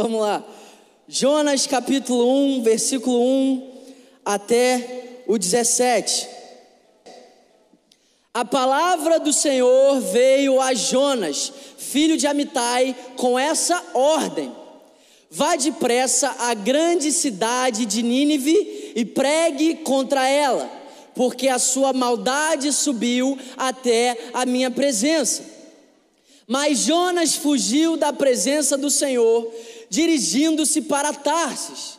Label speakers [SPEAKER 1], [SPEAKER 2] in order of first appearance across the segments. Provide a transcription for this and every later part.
[SPEAKER 1] Vamos lá. Jonas capítulo 1, versículo 1 até o 17. A palavra do Senhor veio a Jonas, filho de Amitai, com essa ordem: Vá depressa à grande cidade de Nínive e pregue contra ela, porque a sua maldade subiu até a minha presença. Mas Jonas fugiu da presença do Senhor, dirigindo-se para Tarsis.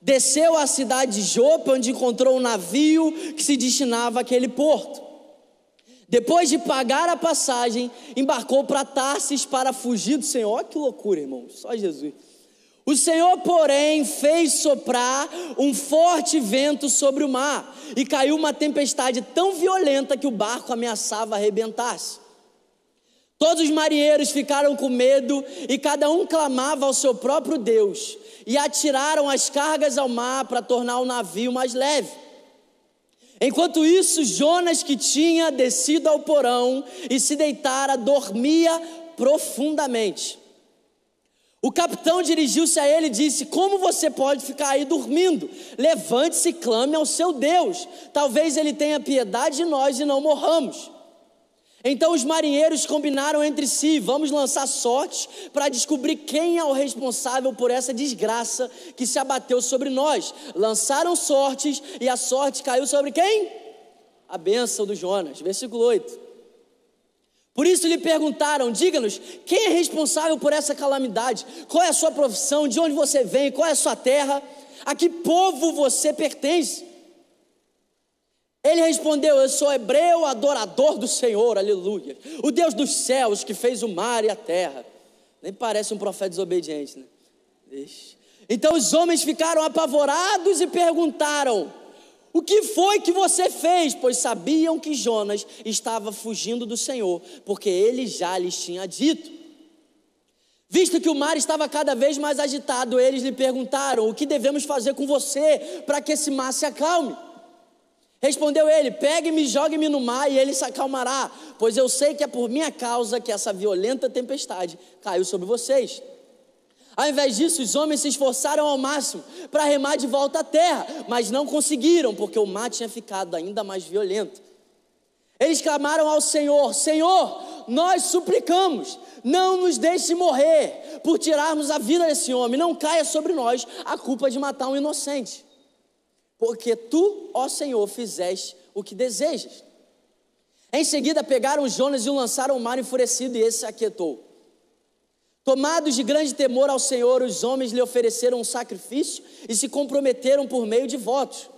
[SPEAKER 1] Desceu à cidade de Jope, onde encontrou um navio que se destinava àquele porto. Depois de pagar a passagem, embarcou para Tarsis para fugir do Senhor. Olha que loucura, irmão, só Jesus. O Senhor, porém, fez soprar um forte vento sobre o mar e caiu uma tempestade tão violenta que o barco ameaçava arrebentar-se. Todos os marinheiros ficaram com medo e cada um clamava ao seu próprio Deus e atiraram as cargas ao mar para tornar o navio mais leve. Enquanto isso, Jonas, que tinha descido ao porão e se deitara, dormia profundamente. O capitão dirigiu-se a ele e disse: Como você pode ficar aí dormindo? Levante-se e clame ao seu Deus. Talvez ele tenha piedade de nós e não morramos. Então os marinheiros combinaram entre si: vamos lançar sortes para descobrir quem é o responsável por essa desgraça que se abateu sobre nós. Lançaram sortes e a sorte caiu sobre quem? A bênção do Jonas. Versículo 8. Por isso lhe perguntaram: diga-nos, quem é responsável por essa calamidade? Qual é a sua profissão? De onde você vem? Qual é a sua terra? A que povo você pertence? Ele respondeu: Eu sou hebreu, adorador do Senhor, aleluia. O Deus dos céus que fez o mar e a terra. Nem parece um profeta desobediente, né? Deixa. Então os homens ficaram apavorados e perguntaram: O que foi que você fez? Pois sabiam que Jonas estava fugindo do Senhor, porque ele já lhes tinha dito. Visto que o mar estava cada vez mais agitado, eles lhe perguntaram: O que devemos fazer com você para que esse mar se acalme? Respondeu ele: Pegue-me jogue-me no mar, e ele se acalmará, pois eu sei que é por minha causa que essa violenta tempestade caiu sobre vocês. Ao invés disso, os homens se esforçaram ao máximo para remar de volta à terra, mas não conseguiram, porque o mar tinha ficado ainda mais violento. Eles clamaram ao Senhor: Senhor, nós suplicamos, não nos deixe morrer por tirarmos a vida desse homem, não caia sobre nós a culpa de matar um inocente porque tu, ó Senhor, fizeste o que desejas. Em seguida pegaram Jonas e o lançaram ao mar enfurecido, e esse se aquietou. Tomados de grande temor ao Senhor, os homens lhe ofereceram um sacrifício e se comprometeram por meio de votos.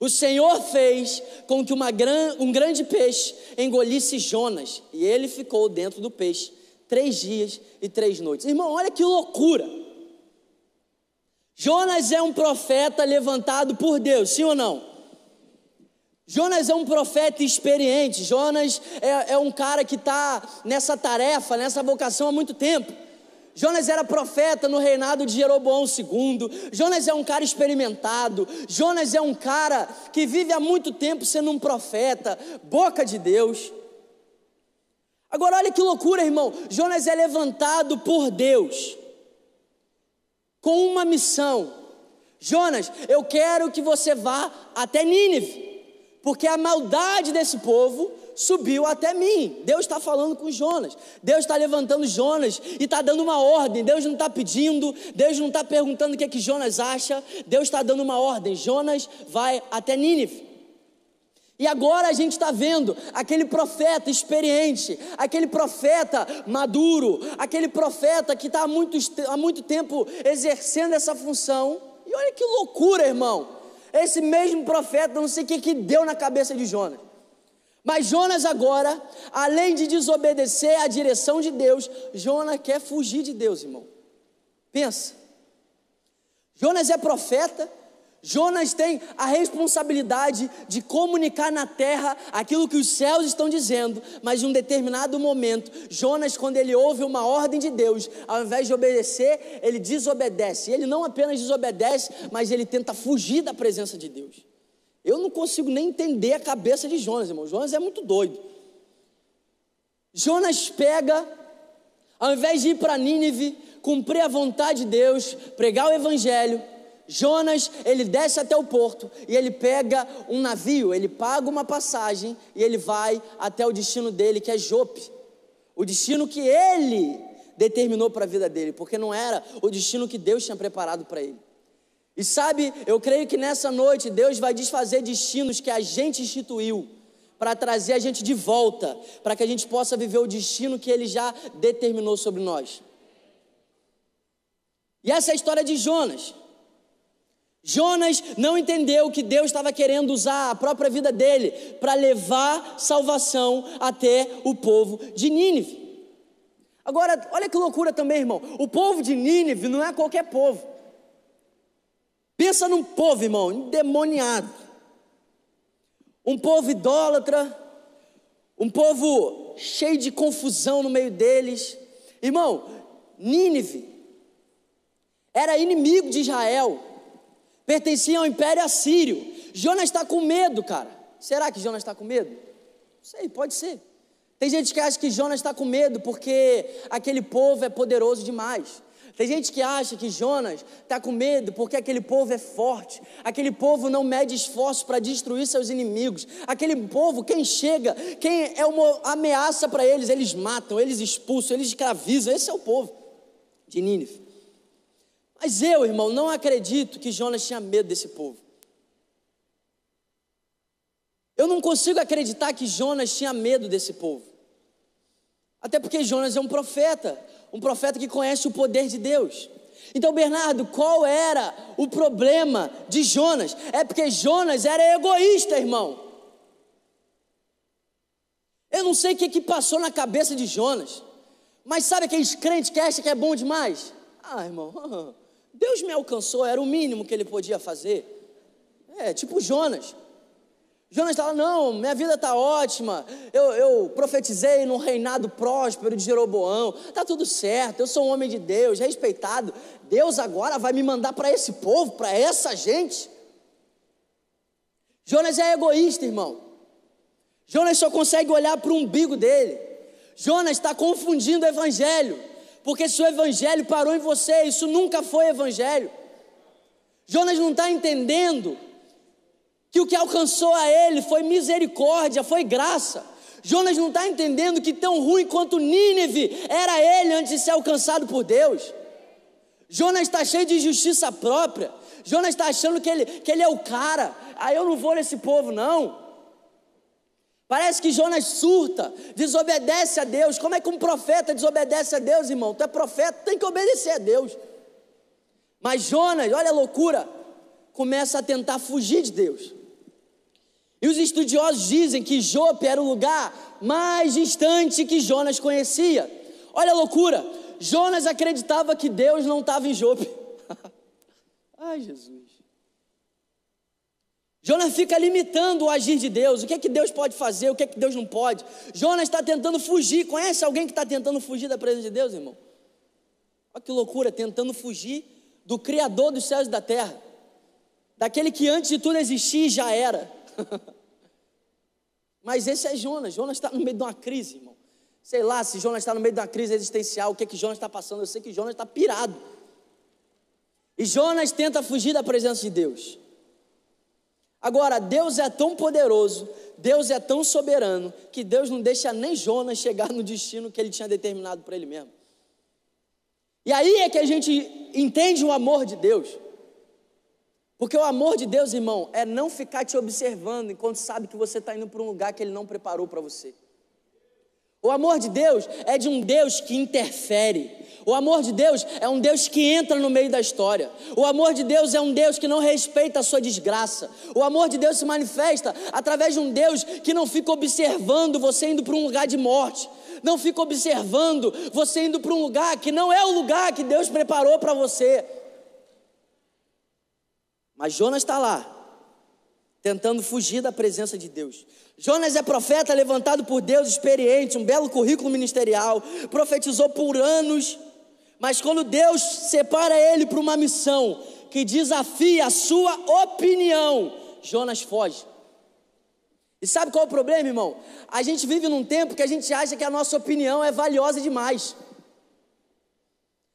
[SPEAKER 1] O Senhor fez com que gran, um grande peixe engolisse Jonas, e ele ficou dentro do peixe três dias e três noites. Irmão, olha que loucura! Jonas é um profeta levantado por Deus, sim ou não? Jonas é um profeta experiente, Jonas é, é um cara que está nessa tarefa, nessa vocação há muito tempo. Jonas era profeta no reinado de Jeroboão II. Jonas é um cara experimentado. Jonas é um cara que vive há muito tempo sendo um profeta, boca de Deus. Agora, olha que loucura, irmão. Jonas é levantado por Deus com uma missão. Jonas, eu quero que você vá até Nínive, porque a maldade desse povo subiu até mim. Deus está falando com Jonas, Deus está levantando Jonas e está dando uma ordem. Deus não está pedindo, Deus não está perguntando o que é que Jonas acha, Deus está dando uma ordem. Jonas vai até Nínive. E agora a gente está vendo aquele profeta experiente, aquele profeta maduro, aquele profeta que está há muito, há muito tempo exercendo essa função. E olha que loucura, irmão. Esse mesmo profeta, não sei o que, que deu na cabeça de Jonas. Mas Jonas agora, além de desobedecer à direção de Deus, Jonas quer fugir de Deus, irmão. Pensa. Jonas é profeta, Jonas tem a responsabilidade de comunicar na terra aquilo que os céus estão dizendo, mas em um determinado momento, Jonas, quando ele ouve uma ordem de Deus, ao invés de obedecer, ele desobedece. Ele não apenas desobedece, mas ele tenta fugir da presença de Deus. Eu não consigo nem entender a cabeça de Jonas, irmão. Jonas é muito doido. Jonas pega, ao invés de ir para Nínive, cumprir a vontade de Deus, pregar o evangelho, Jonas, ele desce até o porto e ele pega um navio, ele paga uma passagem e ele vai até o destino dele, que é Jope. O destino que ele determinou para a vida dele, porque não era o destino que Deus tinha preparado para ele. E sabe, eu creio que nessa noite Deus vai desfazer destinos que a gente instituiu para trazer a gente de volta, para que a gente possa viver o destino que ele já determinou sobre nós. E essa é a história de Jonas. Jonas não entendeu que Deus estava querendo usar a própria vida dele para levar salvação até o povo de Nínive. Agora, olha que loucura também, irmão. O povo de Nínive não é qualquer povo. Pensa num povo, irmão, endemoniado. Um povo idólatra, um povo cheio de confusão no meio deles. Irmão, Nínive era inimigo de Israel pertencia ao Império Assírio. Jonas está com medo, cara. Será que Jonas está com medo? Não sei, pode ser. Tem gente que acha que Jonas está com medo porque aquele povo é poderoso demais. Tem gente que acha que Jonas está com medo porque aquele povo é forte, aquele povo não mede esforço para destruir seus inimigos, aquele povo, quem chega, quem é uma ameaça para eles, eles matam, eles expulsam, eles escravizam. Esse é o povo de Nínive. Mas eu, irmão, não acredito que Jonas tinha medo desse povo. Eu não consigo acreditar que Jonas tinha medo desse povo. Até porque Jonas é um profeta, um profeta que conhece o poder de Deus. Então, Bernardo, qual era o problema de Jonas? É porque Jonas era egoísta, irmão. Eu não sei o que, passou na cabeça de Jonas, mas sabe aqueles crentes que acham que é bom demais? Ah, irmão, Deus me alcançou, era o mínimo que ele podia fazer. É, tipo Jonas. Jonas estava, não, minha vida está ótima, eu, eu profetizei num reinado próspero de Jeroboão, está tudo certo, eu sou um homem de Deus, respeitado. Deus agora vai me mandar para esse povo, para essa gente. Jonas é egoísta, irmão. Jonas só consegue olhar para o umbigo dele. Jonas está confundindo o evangelho. Porque se o evangelho parou em você, isso nunca foi evangelho. Jonas não está entendendo que o que alcançou a ele foi misericórdia, foi graça. Jonas não está entendendo que tão ruim quanto Nínive era ele antes de ser alcançado por Deus. Jonas está cheio de justiça própria. Jonas está achando que ele, que ele é o cara. Aí ah, eu não vou nesse povo, não. Parece que Jonas surta, desobedece a Deus. Como é que um profeta desobedece a Deus, irmão? Tu é profeta, tem que obedecer a Deus. Mas Jonas, olha a loucura, começa a tentar fugir de Deus. E os estudiosos dizem que Jope era o lugar mais distante que Jonas conhecia. Olha a loucura, Jonas acreditava que Deus não estava em Jope. Ai, Jesus. Jonas fica limitando o agir de Deus. O que é que Deus pode fazer, o que é que Deus não pode. Jonas está tentando fugir. Conhece alguém que está tentando fugir da presença de Deus, irmão? Olha que loucura, tentando fugir do Criador dos céus e da terra. Daquele que antes de tudo existia e já era. Mas esse é Jonas. Jonas está no meio de uma crise, irmão. Sei lá se Jonas está no meio de uma crise existencial, o que é que Jonas está passando. Eu sei que Jonas está pirado. E Jonas tenta fugir da presença de Deus. Agora, Deus é tão poderoso, Deus é tão soberano, que Deus não deixa nem Jonas chegar no destino que ele tinha determinado para ele mesmo. E aí é que a gente entende o amor de Deus. Porque o amor de Deus, irmão, é não ficar te observando enquanto sabe que você está indo para um lugar que Ele não preparou para você. O amor de Deus é de um Deus que interfere, o amor de Deus é um Deus que entra no meio da história. O amor de Deus é um Deus que não respeita a sua desgraça. O amor de Deus se manifesta através de um Deus que não fica observando você indo para um lugar de morte. Não fica observando você indo para um lugar que não é o lugar que Deus preparou para você. Mas Jonas está lá, tentando fugir da presença de Deus. Jonas é profeta levantado por Deus, experiente, um belo currículo ministerial, profetizou por anos mas quando Deus separa ele para uma missão que desafia a sua opinião, Jonas foge. E sabe qual é o problema, irmão? A gente vive num tempo que a gente acha que a nossa opinião é valiosa demais.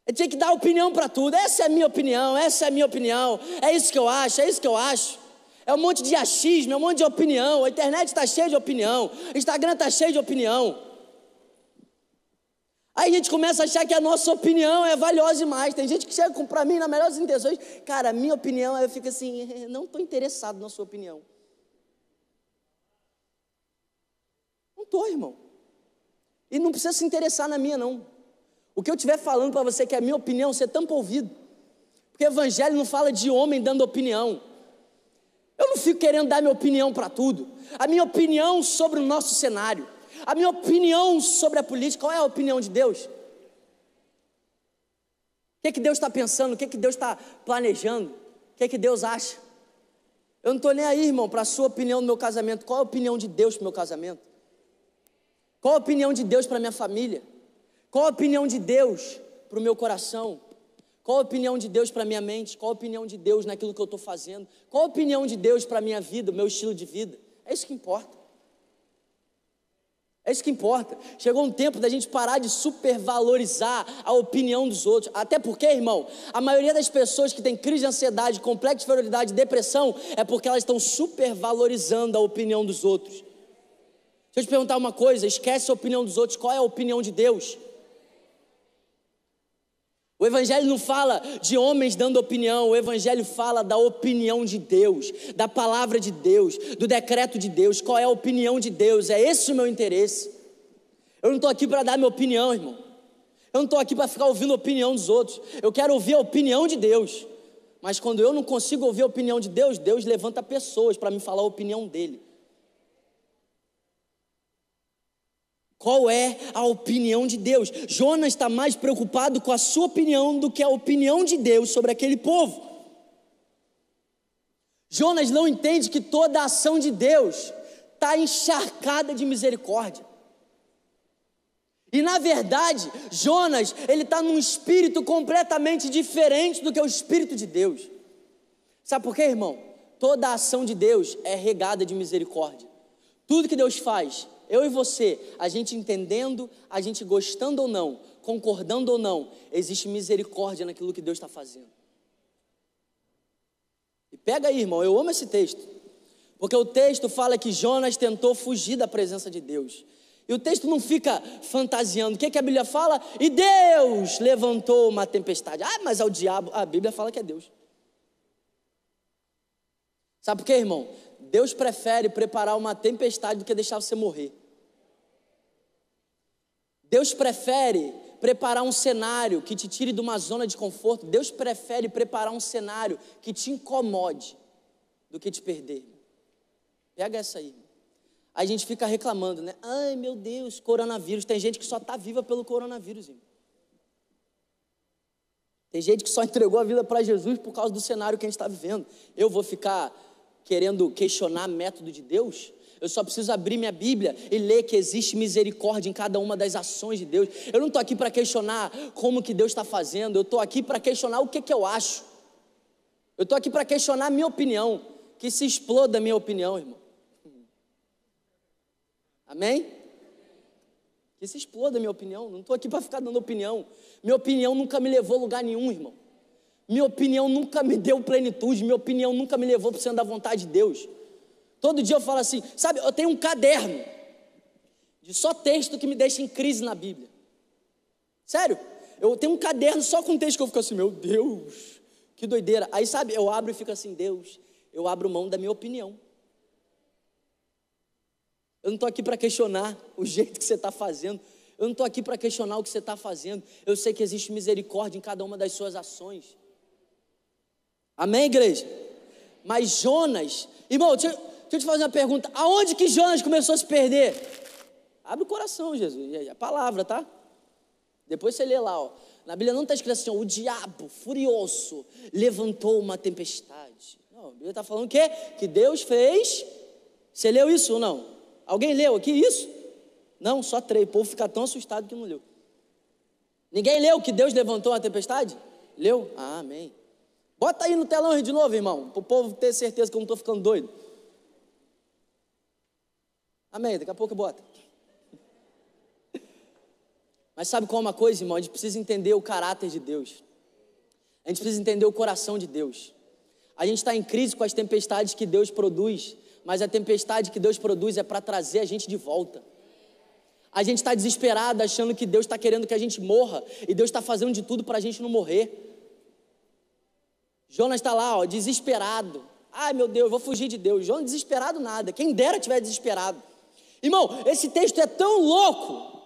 [SPEAKER 1] Ele tinha que dar opinião para tudo. Essa é a minha opinião, essa é a minha opinião. É isso que eu acho, é isso que eu acho. É um monte de achismo, é um monte de opinião. A internet está cheia de opinião. O Instagram está cheio de opinião. Aí a gente começa a achar que a nossa opinião é valiosa demais. Tem gente que chega para mim na melhores intenções. Cara, a minha opinião, eu fico assim, não estou interessado na sua opinião. Não estou, irmão. E não precisa se interessar na minha, não. O que eu estiver falando para você que é a minha opinião, você tampa ouvido. Porque o evangelho não fala de homem dando opinião. Eu não fico querendo dar minha opinião para tudo. A minha opinião sobre o nosso cenário. A minha opinião sobre a política. Qual é a opinião de Deus? O que, é que Deus está pensando? O que, é que Deus está planejando? O que, é que Deus acha? Eu não estou nem aí, irmão, para a sua opinião no meu casamento. Qual é a opinião de Deus para o meu casamento? Qual a opinião de Deus para minha família? Qual a opinião de Deus para o meu coração? Qual a opinião de Deus para minha mente? Qual a opinião de Deus naquilo que eu estou fazendo? Qual a opinião de Deus para a minha vida, o meu estilo de vida? É isso que importa. É isso que importa. Chegou um tempo da gente parar de supervalorizar a opinião dos outros. Até porque, irmão, a maioria das pessoas que tem crise de ansiedade, complexo de inferioridade, depressão, é porque elas estão supervalorizando a opinião dos outros. Deixa eu te perguntar uma coisa: esquece a opinião dos outros, qual é a opinião de Deus? O Evangelho não fala de homens dando opinião, o Evangelho fala da opinião de Deus, da palavra de Deus, do decreto de Deus. Qual é a opinião de Deus? É esse o meu interesse. Eu não estou aqui para dar minha opinião, irmão. Eu não estou aqui para ficar ouvindo a opinião dos outros. Eu quero ouvir a opinião de Deus. Mas quando eu não consigo ouvir a opinião de Deus, Deus levanta pessoas para me falar a opinião dele. Qual é a opinião de Deus? Jonas está mais preocupado com a sua opinião do que a opinião de Deus sobre aquele povo. Jonas não entende que toda a ação de Deus está encharcada de misericórdia. E na verdade, Jonas, ele está num espírito completamente diferente do que o espírito de Deus. Sabe por quê, irmão? Toda a ação de Deus é regada de misericórdia. Tudo que Deus faz eu e você, a gente entendendo, a gente gostando ou não, concordando ou não, existe misericórdia naquilo que Deus está fazendo. E pega aí, irmão, eu amo esse texto, porque o texto fala que Jonas tentou fugir da presença de Deus. E o texto não fica fantasiando. O que, que a Bíblia fala? E Deus levantou uma tempestade. Ah, mas é o diabo. A Bíblia fala que é Deus. Sabe por quê, irmão? Deus prefere preparar uma tempestade do que deixar você morrer. Deus prefere preparar um cenário que te tire de uma zona de conforto. Deus prefere preparar um cenário que te incomode do que te perder. Pega essa aí. A gente fica reclamando, né? Ai, meu Deus, coronavírus. Tem gente que só está viva pelo coronavírus. Irmão. Tem gente que só entregou a vida para Jesus por causa do cenário que a gente está vivendo. Eu vou ficar querendo questionar método de Deus? Eu só preciso abrir minha Bíblia e ler que existe misericórdia em cada uma das ações de Deus. Eu não estou aqui para questionar como que Deus está fazendo, eu estou aqui para questionar o que, que eu acho. Eu estou aqui para questionar a minha opinião. Que se exploda a minha opinião, irmão. Amém? Que se exploda a minha opinião. Não estou aqui para ficar dando opinião. Minha opinião nunca me levou a lugar nenhum, irmão. Minha opinião nunca me deu plenitude. Minha opinião nunca me levou para o centro da vontade de Deus. Todo dia eu falo assim, sabe, eu tenho um caderno de só texto que me deixa em crise na Bíblia. Sério, eu tenho um caderno só com texto que eu fico assim, meu Deus, que doideira. Aí, sabe, eu abro e fico assim, Deus, eu abro mão da minha opinião. Eu não estou aqui para questionar o jeito que você está fazendo. Eu não estou aqui para questionar o que você está fazendo. Eu sei que existe misericórdia em cada uma das suas ações. Amém, igreja? Mas Jonas, irmão, deixa, Deixa eu te fazer uma pergunta: aonde que Jonas começou a se perder? Abre o coração, Jesus, a palavra, tá? Depois você lê lá, ó. Na Bíblia não está escrito assim, ó, o diabo furioso levantou uma tempestade. Não, a Bíblia está falando o quê? Que Deus fez. Você leu isso ou não? Alguém leu aqui isso? Não, só três. O povo fica tão assustado que não leu. Ninguém leu que Deus levantou uma tempestade? Leu? Ah, amém. Bota aí no telão de novo, irmão, para o povo ter certeza que eu não estou ficando doido. Amém. Daqui a pouco bota. Mas sabe qual é uma coisa, irmão? A gente precisa entender o caráter de Deus. A gente precisa entender o coração de Deus. A gente está em crise com as tempestades que Deus produz, mas a tempestade que Deus produz é para trazer a gente de volta. A gente está desesperado, achando que Deus está querendo que a gente morra, e Deus está fazendo de tudo para a gente não morrer. Jonas está lá, ó, desesperado. Ai meu Deus, vou fugir de Deus. Jonas desesperado nada. Quem dera tiver desesperado. Irmão, esse texto é tão louco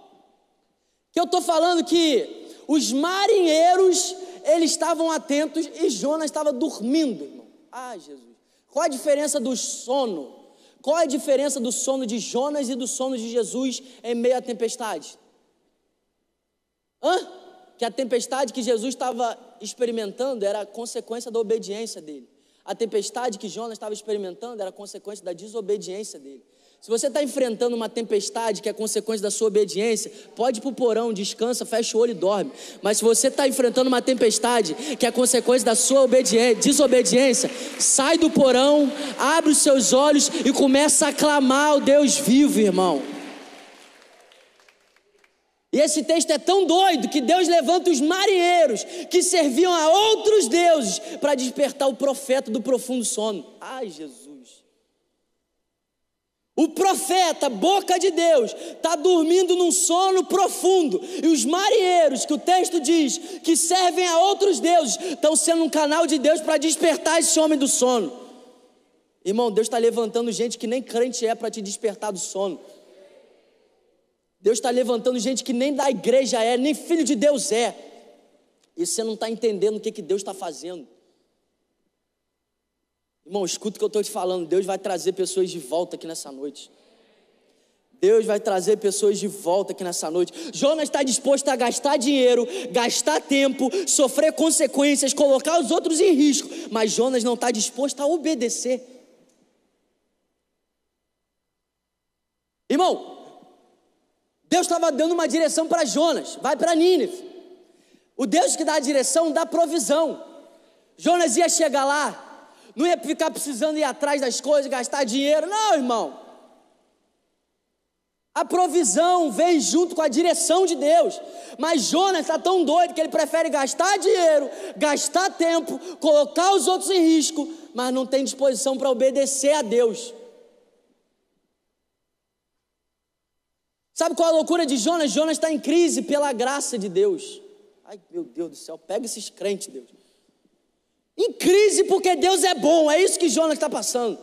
[SPEAKER 1] que eu estou falando que os marinheiros eles estavam atentos e Jonas estava dormindo. Ah, Jesus. Qual a diferença do sono? Qual a diferença do sono de Jonas e do sono de Jesus em meio à tempestade? Hã? Que a tempestade que Jesus estava experimentando era consequência da obediência dele. A tempestade que Jonas estava experimentando era consequência da desobediência dele. Se você está enfrentando uma tempestade que é consequência da sua obediência, pode ir para o porão, descansa, fecha o olho e dorme. Mas se você está enfrentando uma tempestade que é consequência da sua desobediência, sai do porão, abre os seus olhos e começa a clamar ao Deus vivo, irmão. E esse texto é tão doido que Deus levanta os marinheiros que serviam a outros deuses para despertar o profeta do profundo sono. Ai, Jesus. O profeta, boca de Deus, está dormindo num sono profundo. E os marinheiros, que o texto diz que servem a outros deuses, estão sendo um canal de Deus para despertar esse homem do sono. Irmão, Deus está levantando gente que nem crente é para te despertar do sono. Deus está levantando gente que nem da igreja é, nem filho de Deus é. E você não está entendendo o que, que Deus está fazendo. Irmão, escuta o que eu estou te falando. Deus vai trazer pessoas de volta aqui nessa noite. Deus vai trazer pessoas de volta aqui nessa noite. Jonas está disposto a gastar dinheiro, gastar tempo, sofrer consequências, colocar os outros em risco, mas Jonas não está disposto a obedecer. Irmão, Deus estava dando uma direção para Jonas, vai para Nínive. O Deus que dá a direção dá provisão. Jonas ia chegar lá, não ia ficar precisando ir atrás das coisas, gastar dinheiro. Não, irmão. A provisão vem junto com a direção de Deus. Mas Jonas está tão doido que ele prefere gastar dinheiro, gastar tempo, colocar os outros em risco, mas não tem disposição para obedecer a Deus. Sabe qual é a loucura de Jonas? Jonas está em crise pela graça de Deus. Ai, meu Deus do céu, pega esses crentes, Deus. Em crise porque Deus é bom, é isso que Jonas está passando.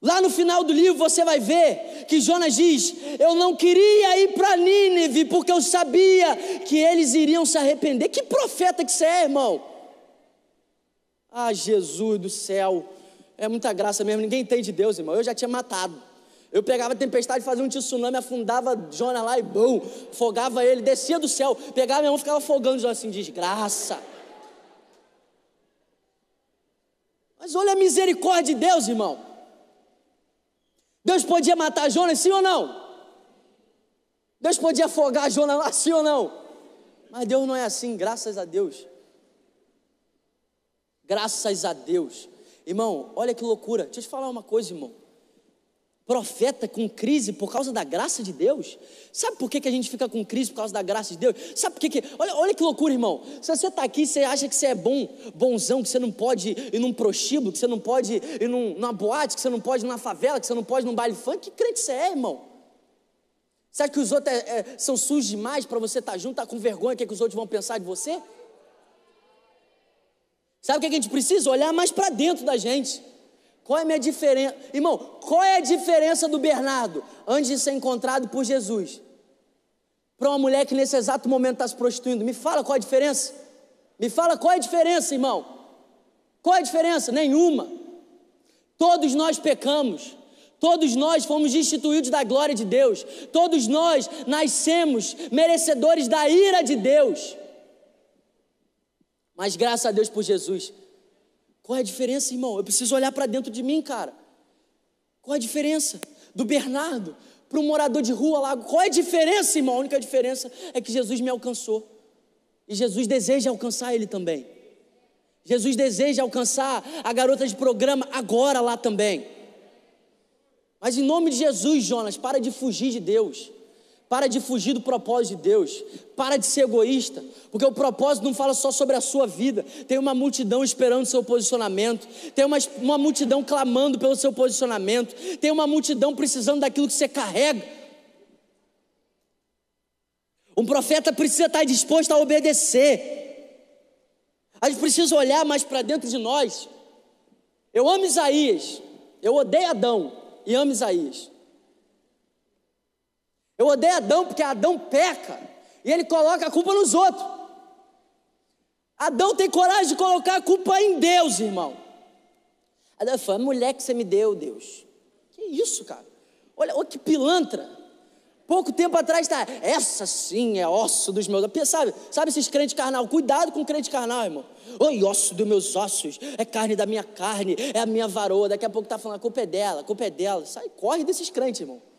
[SPEAKER 1] Lá no final do livro você vai ver que Jonas diz: Eu não queria ir para Nínive porque eu sabia que eles iriam se arrepender. Que profeta que você é, irmão? Ah, Jesus do céu, é muita graça mesmo. Ninguém entende Deus, irmão. Eu já tinha matado. Eu pegava a tempestade, fazia um tsunami, afundava Jonas lá e bum, fogava ele, descia do céu, pegava minha mão, ficava afogando Jonas assim, desgraça. Mas olha a misericórdia de Deus, irmão. Deus podia matar Jonas, sim ou não? Deus podia afogar Jonas lá, sim ou não? Mas Deus não é assim, graças a Deus. Graças a Deus. Irmão, olha que loucura. Deixa eu te falar uma coisa, irmão profeta com crise por causa da graça de Deus. Sabe por que, que a gente fica com crise por causa da graça de Deus? Sabe por que, que olha, olha que loucura, irmão. Se você está aqui, você acha que você é bom, bonzão, que você não pode ir num prostíbulo, que você não pode ir num, numa boate, que você não pode ir numa favela, que você não pode ir num baile funk, que crente você é, irmão? Você acha que os outros é, é, são sujos demais para você estar tá junto, tá com vergonha, o que, é que os outros vão pensar de você? Sabe o que, que a gente precisa? Olhar mais para dentro da gente. Qual é a minha diferença? Irmão, qual é a diferença do Bernardo antes de ser encontrado por Jesus? Para uma mulher que nesse exato momento está se prostituindo. Me fala qual é a diferença. Me fala qual é a diferença, irmão. Qual é a diferença? Nenhuma. Todos nós pecamos. Todos nós fomos destituídos da glória de Deus. Todos nós nascemos merecedores da ira de Deus. Mas graças a Deus por Jesus, qual é a diferença, irmão? Eu preciso olhar para dentro de mim, cara. Qual é a diferença do Bernardo para um morador de rua lá? Qual é a diferença, irmão? A única diferença é que Jesus me alcançou. E Jesus deseja alcançar ele também. Jesus deseja alcançar a garota de programa agora lá também. Mas em nome de Jesus, Jonas, para de fugir de Deus. Para de fugir do propósito de Deus. Para de ser egoísta. Porque o propósito não fala só sobre a sua vida. Tem uma multidão esperando o seu posicionamento. Tem uma, uma multidão clamando pelo seu posicionamento. Tem uma multidão precisando daquilo que você carrega. Um profeta precisa estar disposto a obedecer. A gente precisa olhar mais para dentro de nós. Eu amo Isaías. Eu odeio Adão e amo Isaías. Eu odeio Adão porque Adão peca e ele coloca a culpa nos outros. Adão tem coragem de colocar a culpa em Deus, irmão. Adão fala, mulher que você me deu, Deus. Que isso, cara? Olha, olha que pilantra. Pouco tempo atrás está, essa sim é osso dos meus. Sabe, sabe esses crentes carnal? Cuidado com o crente carnal, irmão. Oi, osso dos meus ossos, é carne da minha carne, é a minha varoa. Daqui a pouco está falando, a culpa é dela, a culpa é dela. Sai, corre desses crentes, irmão.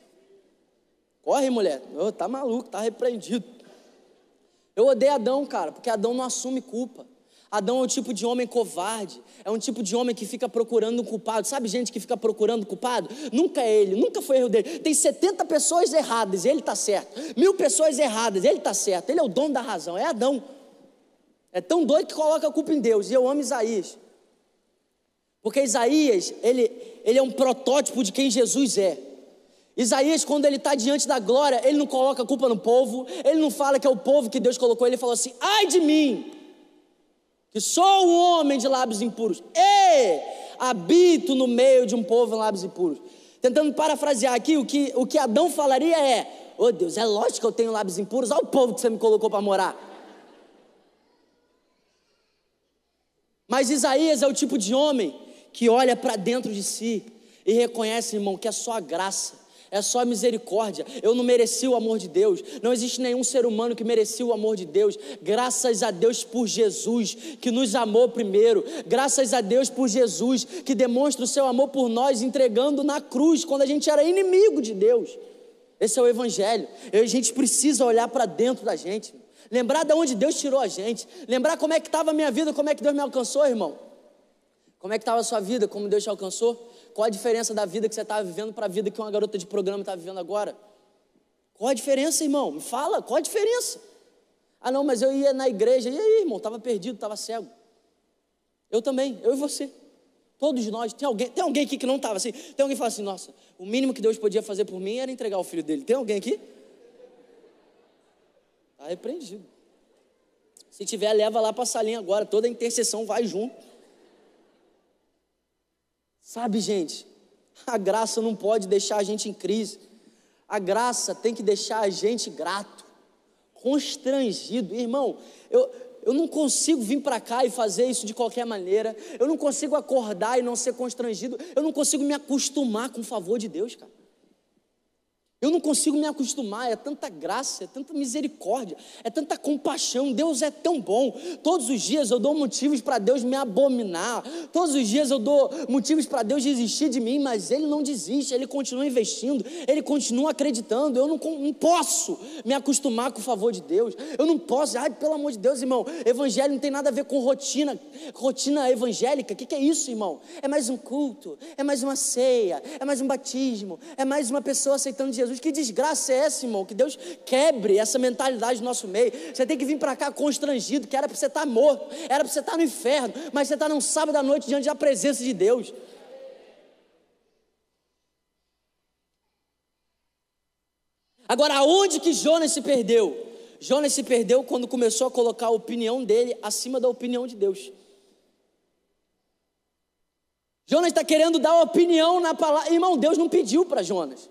[SPEAKER 1] Corre, mulher. Oh, tá maluco, tá repreendido. Eu odeio Adão, cara, porque Adão não assume culpa. Adão é um tipo de homem covarde, é um tipo de homem que fica procurando um culpado. Sabe gente que fica procurando culpado? Nunca é ele, nunca foi erro dele. Tem 70 pessoas erradas, ele está certo. Mil pessoas erradas, ele está certo. Ele é o dono da razão, é Adão. É tão doido que coloca a culpa em Deus. E eu amo Isaías. Porque Isaías, ele, ele é um protótipo de quem Jesus é. Isaías, quando ele está diante da glória, ele não coloca a culpa no povo, ele não fala que é o povo que Deus colocou, ele falou assim: ai de mim, que sou um homem de lábios impuros, e habito no meio de um povo de lábios impuros. Tentando parafrasear aqui, o que, o que Adão falaria é: oh Deus, é lógico que eu tenho lábios impuros, olha o povo que você me colocou para morar. Mas Isaías é o tipo de homem que olha para dentro de si e reconhece, irmão, que é só a graça é só misericórdia. Eu não mereci o amor de Deus. Não existe nenhum ser humano que merecia o amor de Deus. Graças a Deus por Jesus, que nos amou primeiro. Graças a Deus por Jesus, que demonstra o seu amor por nós, entregando na cruz, quando a gente era inimigo de Deus. Esse é o Evangelho. A gente precisa olhar para dentro da gente. Lembrar de onde Deus tirou a gente. Lembrar como é que estava a minha vida, como é que Deus me alcançou, irmão. Como é que estava a sua vida, como Deus te alcançou? Qual a diferença da vida que você está vivendo para a vida que uma garota de programa está vivendo agora? Qual a diferença, irmão? Me fala, qual a diferença? Ah, não, mas eu ia na igreja. E aí, irmão? Estava perdido, estava cego. Eu também, eu e você. Todos nós. Tem alguém, tem alguém aqui que não estava assim? Tem alguém que fala assim: nossa, o mínimo que Deus podia fazer por mim era entregar o filho dele. Tem alguém aqui? Está repreendido. Se tiver, leva lá para a salinha agora. Toda a intercessão vai junto. Sabe, gente, a graça não pode deixar a gente em crise. A graça tem que deixar a gente grato, constrangido. Irmão, eu, eu não consigo vir para cá e fazer isso de qualquer maneira. Eu não consigo acordar e não ser constrangido. Eu não consigo me acostumar com o favor de Deus, cara. Eu não consigo me acostumar, é tanta graça, é tanta misericórdia, é tanta compaixão. Deus é tão bom. Todos os dias eu dou motivos para Deus me abominar. Todos os dias eu dou motivos para Deus desistir de mim, mas Ele não desiste, Ele continua investindo, Ele continua acreditando. Eu não, não posso me acostumar com o favor de Deus. Eu não posso, ai, pelo amor de Deus, irmão. Evangelho não tem nada a ver com rotina, rotina evangélica. O que, que é isso, irmão? É mais um culto, é mais uma ceia, é mais um batismo, é mais uma pessoa aceitando Jesus. Jesus. Que desgraça é essa, irmão? Que Deus quebre essa mentalidade do nosso meio. Você tem que vir para cá constrangido, que era para você estar tá morto, era para você estar tá no inferno, mas você está num sábado à noite diante da presença de Deus. Agora, aonde que Jonas se perdeu? Jonas se perdeu quando começou a colocar a opinião dele acima da opinião de Deus. Jonas está querendo dar opinião na palavra. Irmão, Deus não pediu para Jonas.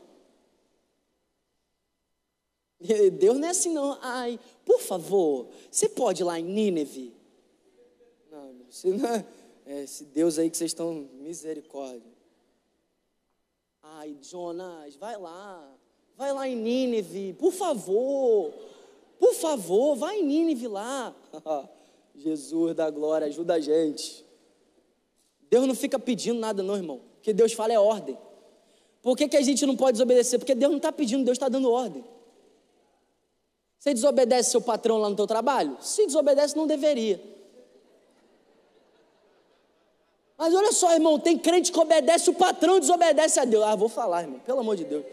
[SPEAKER 1] Deus não é assim, não. Ai, por favor, você pode ir lá em Nínive? Não, você não é, é esse Deus aí que vocês estão, misericórdia. Ai, Jonas, vai lá. Vai lá em Nínive, por favor. Por favor, vai em Nínive lá. Jesus da glória, ajuda a gente. Deus não fica pedindo nada, não, irmão. O que Deus fala é ordem. Por que, que a gente não pode desobedecer? Porque Deus não está pedindo, Deus está dando ordem. Você desobedece seu patrão lá no teu trabalho? Se desobedece, não deveria. Mas olha só, irmão, tem crente que obedece o patrão e desobedece a Deus. Ah, vou falar, irmão, pelo amor de Deus.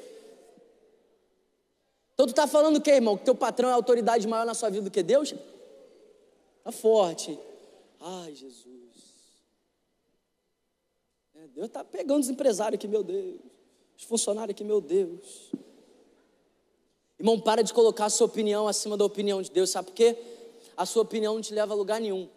[SPEAKER 1] Então tu está falando o que, irmão? Que teu patrão é autoridade maior na sua vida do que Deus? Tá forte. Ai, Jesus. É, Deus está pegando os empresários aqui, meu Deus. Os funcionários aqui, meu Deus. Irmão, para de colocar a sua opinião acima da opinião de Deus, sabe por quê? A sua opinião não te leva a lugar nenhum.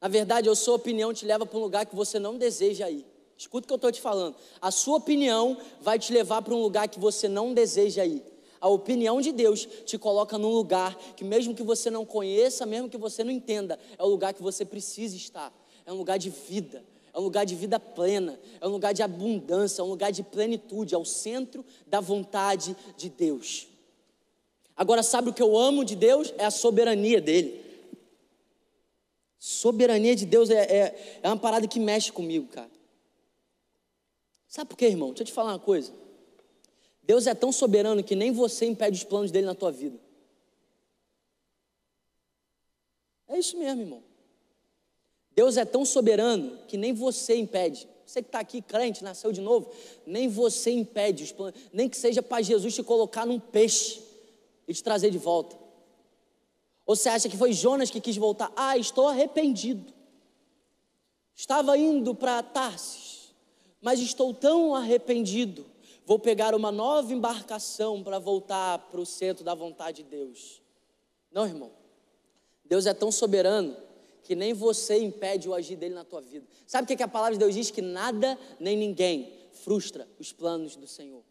[SPEAKER 1] Na verdade, a sua opinião te leva para um lugar que você não deseja ir. Escuta o que eu estou te falando. A sua opinião vai te levar para um lugar que você não deseja ir. A opinião de Deus te coloca num lugar que, mesmo que você não conheça, mesmo que você não entenda, é o lugar que você precisa estar. É um lugar de vida, é um lugar de vida plena, é um lugar de abundância, é um lugar de plenitude, é o centro da vontade de Deus. Agora, sabe o que eu amo de Deus? É a soberania dele. Soberania de Deus é, é, é uma parada que mexe comigo, cara. Sabe por quê, irmão? Deixa eu te falar uma coisa. Deus é tão soberano que nem você impede os planos dele na tua vida. É isso mesmo, irmão. Deus é tão soberano que nem você impede. Você que está aqui crente, nasceu de novo, nem você impede os planos, nem que seja para Jesus te colocar num peixe e te trazer de volta. Ou você acha que foi Jonas que quis voltar? Ah, estou arrependido. Estava indo para Tarsis, mas estou tão arrependido vou pegar uma nova embarcação para voltar para o centro da vontade de Deus. Não, irmão. Deus é tão soberano que nem você impede o agir dele na tua vida. Sabe o que, que a palavra de Deus diz? Que nada nem ninguém frustra os planos do Senhor.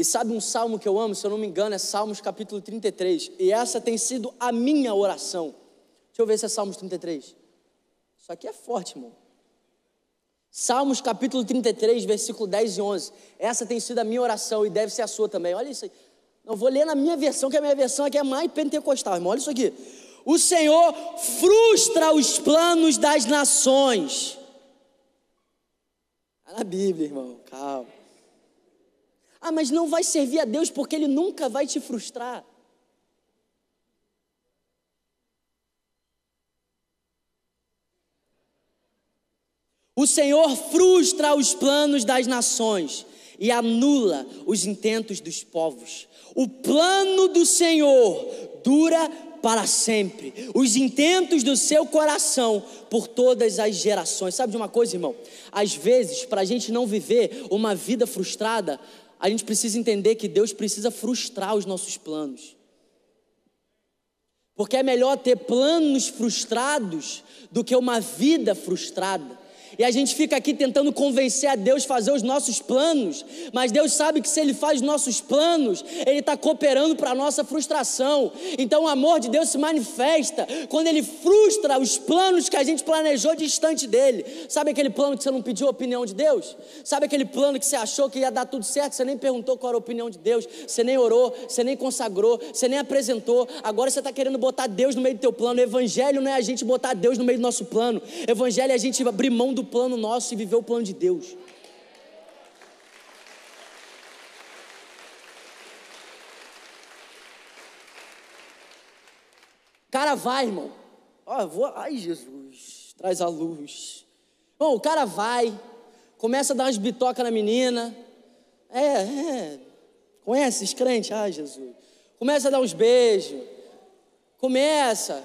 [SPEAKER 1] E sabe um salmo que eu amo, se eu não me engano, é Salmos capítulo 33. E essa tem sido a minha oração. Deixa eu ver se é Salmos 33. Isso aqui é forte, irmão. Salmos capítulo 33, versículo 10 e 11. Essa tem sido a minha oração e deve ser a sua também. Olha isso aí. Eu vou ler na minha versão, que a minha versão aqui é mais pentecostal, irmão. Olha isso aqui. O Senhor frustra os planos das nações. Está na Bíblia, irmão. Calma. Ah, mas não vai servir a Deus porque Ele nunca vai te frustrar. O Senhor frustra os planos das nações e anula os intentos dos povos. O plano do Senhor dura para sempre, os intentos do seu coração por todas as gerações. Sabe de uma coisa, irmão? Às vezes, para a gente não viver uma vida frustrada, a gente precisa entender que Deus precisa frustrar os nossos planos. Porque é melhor ter planos frustrados do que uma vida frustrada. E a gente fica aqui tentando convencer a Deus fazer os nossos planos, mas Deus sabe que se Ele faz nossos planos, Ele está cooperando para a nossa frustração. Então o amor de Deus se manifesta quando Ele frustra os planos que a gente planejou distante dele. Sabe aquele plano que você não pediu a opinião de Deus? Sabe aquele plano que você achou que ia dar tudo certo, você nem perguntou qual era a opinião de Deus, você nem orou, você nem consagrou, você nem apresentou. Agora você está querendo botar Deus no meio do teu plano. O Evangelho não é a gente botar Deus no meio do nosso plano. O Evangelho é a gente abrir mão do plano nosso e viver o plano de Deus. cara vai, irmão. Ó, vou, ai, Jesus, traz a luz. Bom, o cara vai, começa a dar umas bitocas na menina. É, é. Conhece esses crentes? Ai, Jesus. Começa a dar uns beijos. Começa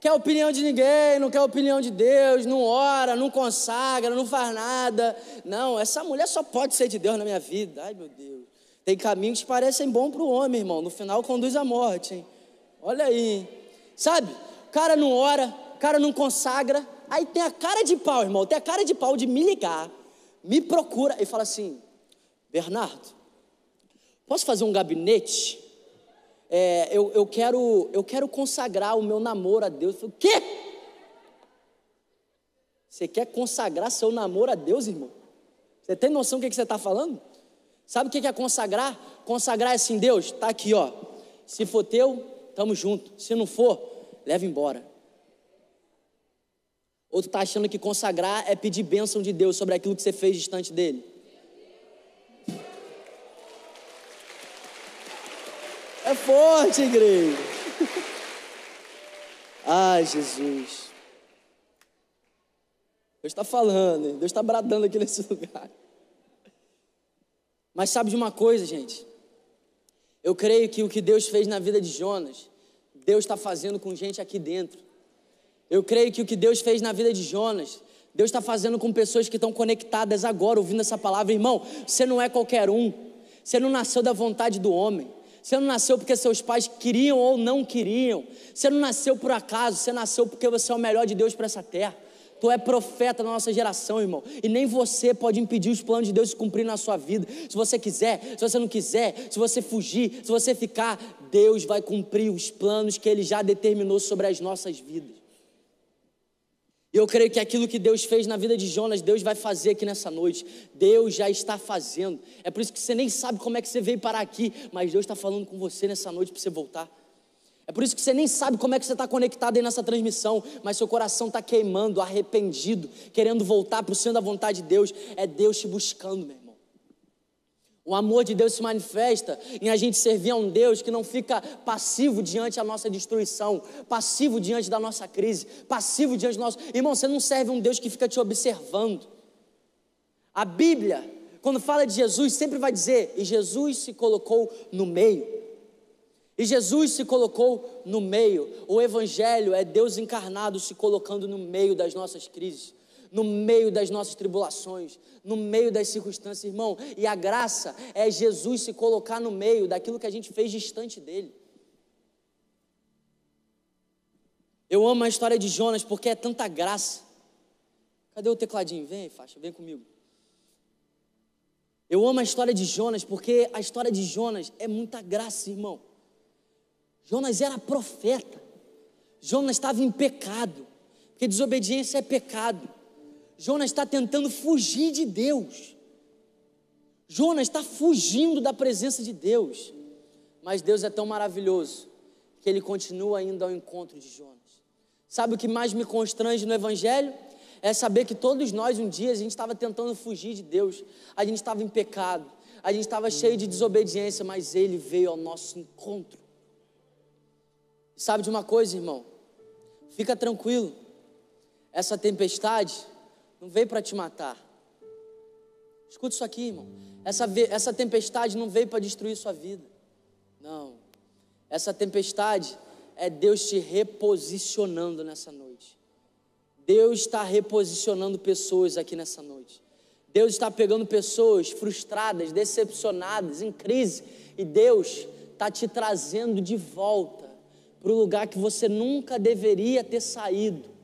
[SPEAKER 1] quer opinião de ninguém, não quer opinião de Deus, não ora, não consagra, não faz nada. Não, essa mulher só pode ser de Deus na minha vida. Ai, meu Deus. Tem caminhos que parecem bons para o homem, irmão. No final conduz à morte, hein? Olha aí. Sabe? O cara não ora, o cara não consagra. Aí tem a cara de pau, irmão. Tem a cara de pau de me ligar, me procura e fala assim: Bernardo, posso fazer um gabinete? É, eu, eu, quero, eu quero consagrar o meu namoro a Deus. Eu falei, o quê? Você quer consagrar seu namoro a Deus, irmão? Você tem noção do que, que você está falando? Sabe o que é consagrar? Consagrar é assim, Deus, está aqui, ó. Se for teu, estamos junto. Se não for, leva embora. Ou tu está achando que consagrar é pedir bênção de Deus sobre aquilo que você fez distante dele? É forte, igreja. Ai, Jesus. Deus está falando? Deus está bradando aqui nesse lugar. Mas sabe de uma coisa, gente? Eu creio que o que Deus fez na vida de Jonas, Deus está fazendo com gente aqui dentro. Eu creio que o que Deus fez na vida de Jonas, Deus está fazendo com pessoas que estão conectadas agora, ouvindo essa palavra. Irmão, você não é qualquer um. Você não nasceu da vontade do homem. Você não nasceu porque seus pais queriam ou não queriam. Você não nasceu por acaso. Você nasceu porque você é o melhor de Deus para essa terra. Tu é profeta na nossa geração, irmão. E nem você pode impedir os planos de Deus de se cumprir na sua vida. Se você quiser, se você não quiser, se você fugir, se você ficar, Deus vai cumprir os planos que Ele já determinou sobre as nossas vidas. Eu creio que aquilo que Deus fez na vida de Jonas, Deus vai fazer aqui nessa noite. Deus já está fazendo. É por isso que você nem sabe como é que você veio parar aqui, mas Deus está falando com você nessa noite para você voltar. É por isso que você nem sabe como é que você está conectado aí nessa transmissão, mas seu coração está queimando, arrependido, querendo voltar para o centro da vontade de Deus. É Deus te buscando, meu irmão. O amor de Deus se manifesta em a gente servir a um Deus que não fica passivo diante da nossa destruição, passivo diante da nossa crise, passivo diante do nosso. Irmão, você não serve um Deus que fica te observando. A Bíblia, quando fala de Jesus, sempre vai dizer: e Jesus se colocou no meio. E Jesus se colocou no meio. O Evangelho é Deus encarnado se colocando no meio das nossas crises no meio das nossas tribulações, no meio das circunstâncias, irmão. E a graça é Jesus se colocar no meio daquilo que a gente fez distante dele. Eu amo a história de Jonas porque é tanta graça. Cadê o tecladinho? Vem, faixa, vem comigo. Eu amo a história de Jonas porque a história de Jonas é muita graça, irmão. Jonas era profeta. Jonas estava em pecado, porque desobediência é pecado. Jonas está tentando fugir de Deus. Jonas está fugindo da presença de Deus. Mas Deus é tão maravilhoso que ele continua indo ao encontro de Jonas. Sabe o que mais me constrange no Evangelho? É saber que todos nós, um dia, a gente estava tentando fugir de Deus, a gente estava em pecado, a gente estava cheio de desobediência, mas Ele veio ao nosso encontro. Sabe de uma coisa, irmão? Fica tranquilo, essa tempestade não veio para te matar. Escuta isso aqui, irmão. Essa, essa tempestade não veio para destruir sua vida. Não. Essa tempestade é Deus te reposicionando nessa noite. Deus está reposicionando pessoas aqui nessa noite. Deus está pegando pessoas frustradas, decepcionadas, em crise, e Deus está te trazendo de volta para o lugar que você nunca deveria ter saído.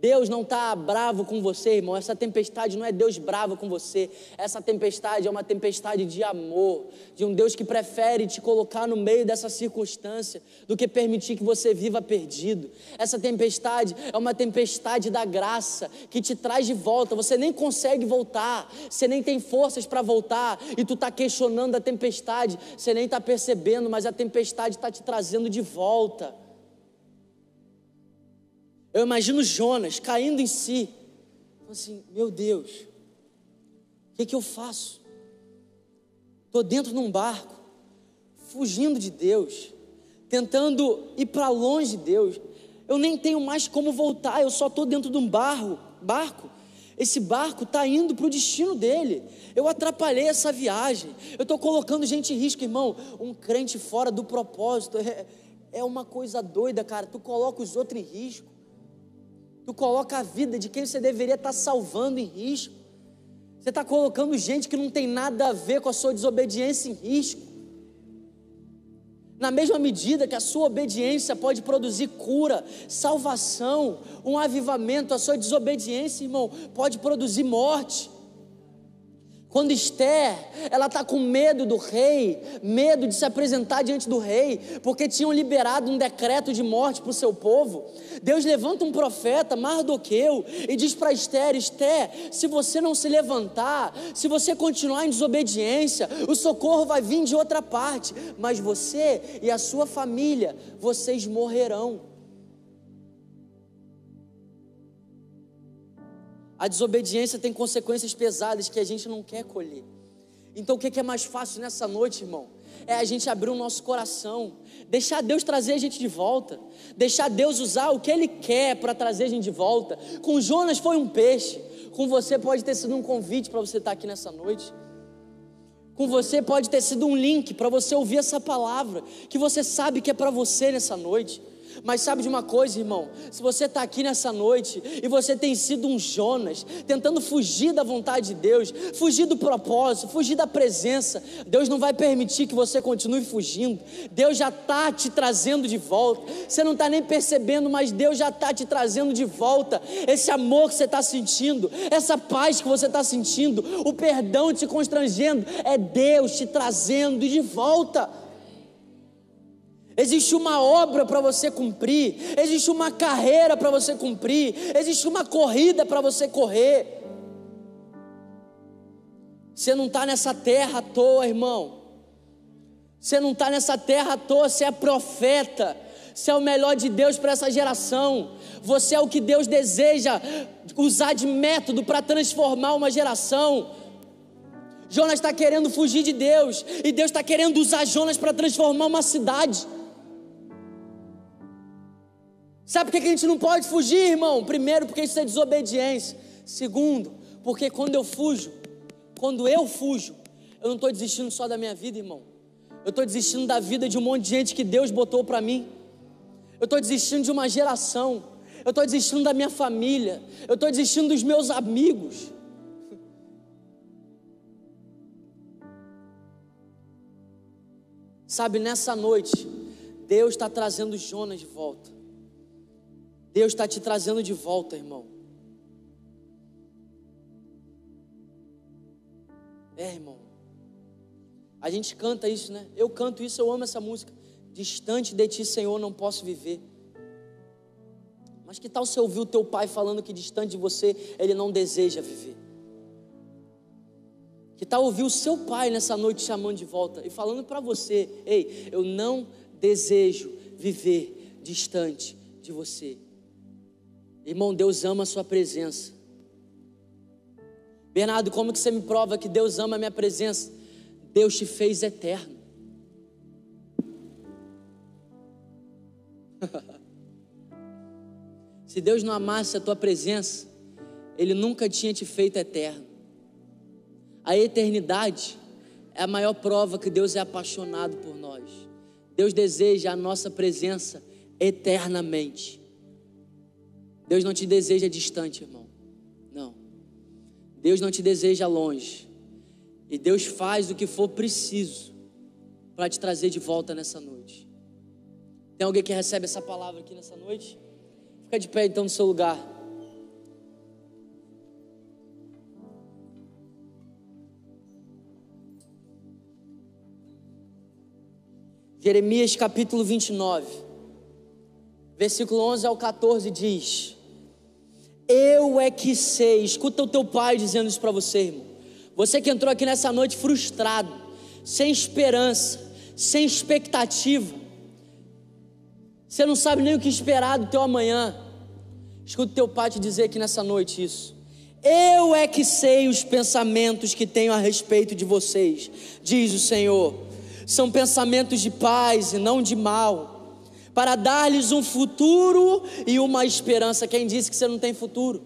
[SPEAKER 1] Deus não está bravo com você, irmão. Essa tempestade não é Deus bravo com você. Essa tempestade é uma tempestade de amor, de um Deus que prefere te colocar no meio dessa circunstância do que permitir que você viva perdido. Essa tempestade é uma tempestade da graça que te traz de volta. Você nem consegue voltar, você nem tem forças para voltar e tu está questionando a tempestade. Você nem está percebendo, mas a tempestade está te trazendo de volta. Eu imagino Jonas caindo em si, assim: meu Deus, o que, que eu faço? Estou dentro de um barco, fugindo de Deus, tentando ir para longe de Deus. Eu nem tenho mais como voltar, eu só estou dentro de um barco, barco. Esse barco está indo para o destino dele. Eu atrapalhei essa viagem. Eu estou colocando gente em risco, irmão. Um crente fora do propósito é, é uma coisa doida, cara. Tu coloca os outros em risco. Tu coloca a vida de quem você deveria estar salvando em risco. Você está colocando gente que não tem nada a ver com a sua desobediência em risco. Na mesma medida que a sua obediência pode produzir cura, salvação, um avivamento, a sua desobediência, irmão, pode produzir morte. Quando Esther, ela está com medo do rei, medo de se apresentar diante do rei, porque tinham liberado um decreto de morte para o seu povo. Deus levanta um profeta, Mardoqueu, e diz para Esther: Esther, se você não se levantar, se você continuar em desobediência, o socorro vai vir de outra parte, mas você e a sua família, vocês morrerão. A desobediência tem consequências pesadas que a gente não quer colher. Então o que é mais fácil nessa noite, irmão? É a gente abrir o nosso coração, deixar Deus trazer a gente de volta, deixar Deus usar o que Ele quer para trazer a gente de volta. Com Jonas foi um peixe, com você pode ter sido um convite para você estar aqui nessa noite. com você pode ter sido um link para você ouvir essa palavra, que você sabe que é para você nessa noite. Mas sabe de uma coisa, irmão? Se você está aqui nessa noite e você tem sido um Jonas, tentando fugir da vontade de Deus, fugir do propósito, fugir da presença, Deus não vai permitir que você continue fugindo. Deus já está te trazendo de volta. Você não está nem percebendo, mas Deus já está te trazendo de volta. Esse amor que você está sentindo, essa paz que você está sentindo, o perdão te constrangendo, é Deus te trazendo de volta. Existe uma obra para você cumprir, existe uma carreira para você cumprir, existe uma corrida para você correr. Você não está nessa terra à toa, irmão. Você não está nessa terra à toa, você é profeta. Você é o melhor de Deus para essa geração. Você é o que Deus deseja usar de método para transformar uma geração. Jonas está querendo fugir de Deus, e Deus está querendo usar Jonas para transformar uma cidade. Sabe por que a gente não pode fugir, irmão? Primeiro, porque isso é desobediência. Segundo, porque quando eu fujo, quando eu fujo, eu não estou desistindo só da minha vida, irmão. Eu estou desistindo da vida de um monte de gente que Deus botou para mim. Eu estou desistindo de uma geração. Eu estou desistindo da minha família. Eu estou desistindo dos meus amigos. Sabe, nessa noite, Deus está trazendo Jonas de volta. Deus está te trazendo de volta, irmão. É, irmão. A gente canta isso, né? Eu canto isso, eu amo essa música. Distante de ti, Senhor, não posso viver. Mas que tal você ouvir o teu pai falando que distante de você ele não deseja viver? Que tal ouvir o seu pai nessa noite chamando de volta e falando para você: Ei, eu não desejo viver distante de você. Irmão, Deus ama a sua presença. Bernardo, como que você me prova que Deus ama a minha presença? Deus te fez eterno. Se Deus não amasse a tua presença, Ele nunca tinha te feito eterno. A eternidade é a maior prova que Deus é apaixonado por nós. Deus deseja a nossa presença eternamente. Deus não te deseja distante, irmão. Não. Deus não te deseja longe. E Deus faz o que for preciso para te trazer de volta nessa noite. Tem alguém que recebe essa palavra aqui nessa noite? Fica de pé então no seu lugar. Jeremias capítulo 29, versículo 11 ao 14 diz: eu é que sei. Escuta o teu pai dizendo isso para você, irmão. Você que entrou aqui nessa noite frustrado, sem esperança, sem expectativa. Você não sabe nem o que esperar do teu amanhã. Escuta o teu pai te dizer aqui nessa noite isso. Eu é que sei os pensamentos que tenho a respeito de vocês, diz o Senhor. São pensamentos de paz e não de mal para dar-lhes um futuro e uma esperança. Quem disse que você não tem futuro?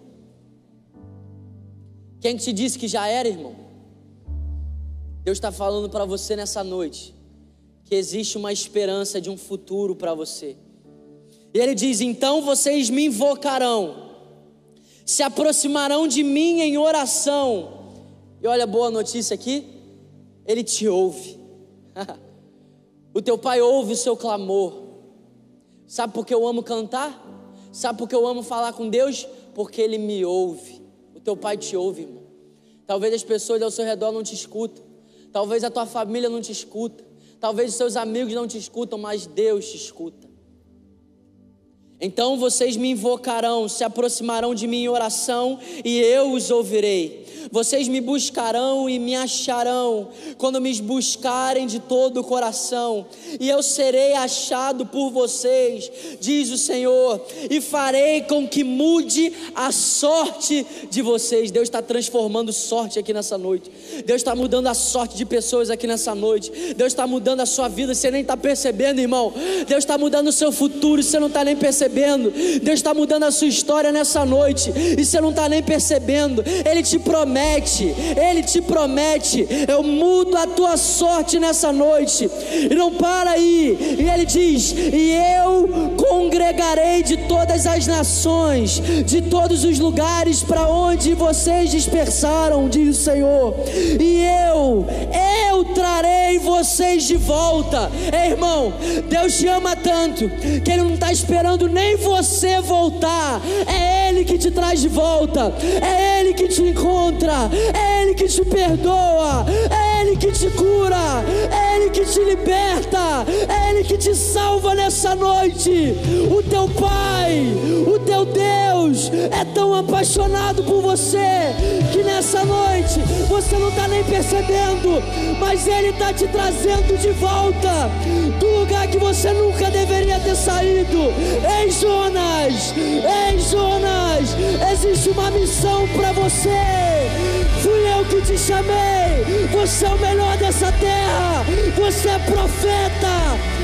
[SPEAKER 1] Quem te disse que já era, irmão? Deus está falando para você nessa noite que existe uma esperança de um futuro para você. E Ele diz: então vocês me invocarão, se aproximarão de mim em oração. E olha a boa notícia aqui: Ele te ouve. o teu pai ouve o seu clamor. Sabe por que eu amo cantar? Sabe por que eu amo falar com Deus? Porque Ele me ouve. O teu pai te ouve, irmão. Talvez as pessoas ao seu redor não te escutam. Talvez a tua família não te escuta. Talvez os seus amigos não te escutam, mas Deus te escuta. Então vocês me invocarão, se aproximarão de mim em oração e eu os ouvirei. Vocês me buscarão e me acharão quando me buscarem de todo o coração, e eu serei achado por vocês, diz o Senhor, e farei com que mude a sorte de vocês. Deus está transformando sorte aqui nessa noite, Deus está mudando a sorte de pessoas aqui nessa noite, Deus está mudando a sua vida, você nem está percebendo, irmão. Deus está mudando o seu futuro, você não está nem percebendo percebendo. Deus está mudando a sua história nessa noite e você não está nem percebendo. Ele te promete, Ele te promete. Eu mudo a tua sorte nessa noite. E não para aí. E Ele diz: E eu congregarei de todas as nações, de todos os lugares para onde vocês dispersaram, diz o Senhor. E eu, eu trarei vocês de volta. Ei, irmão, Deus te ama tanto que Ele não está esperando nem você voltar. É Ele que te traz de volta. É Ele que te encontra. É Ele que te perdoa. É Ele que te cura. É Ele que te liberta. É Ele que te salva nessa noite. O teu Pai, o teu Deus é tão apaixonado por você que nessa noite você não está nem percebendo, mas Ele está te trazendo de volta do lugar que você nunca deveria ter saído. Ei, Jonas, ei, Jonas, existe uma missão para você. Fui eu que te chamei. Você é o melhor dessa terra. Você é profeta.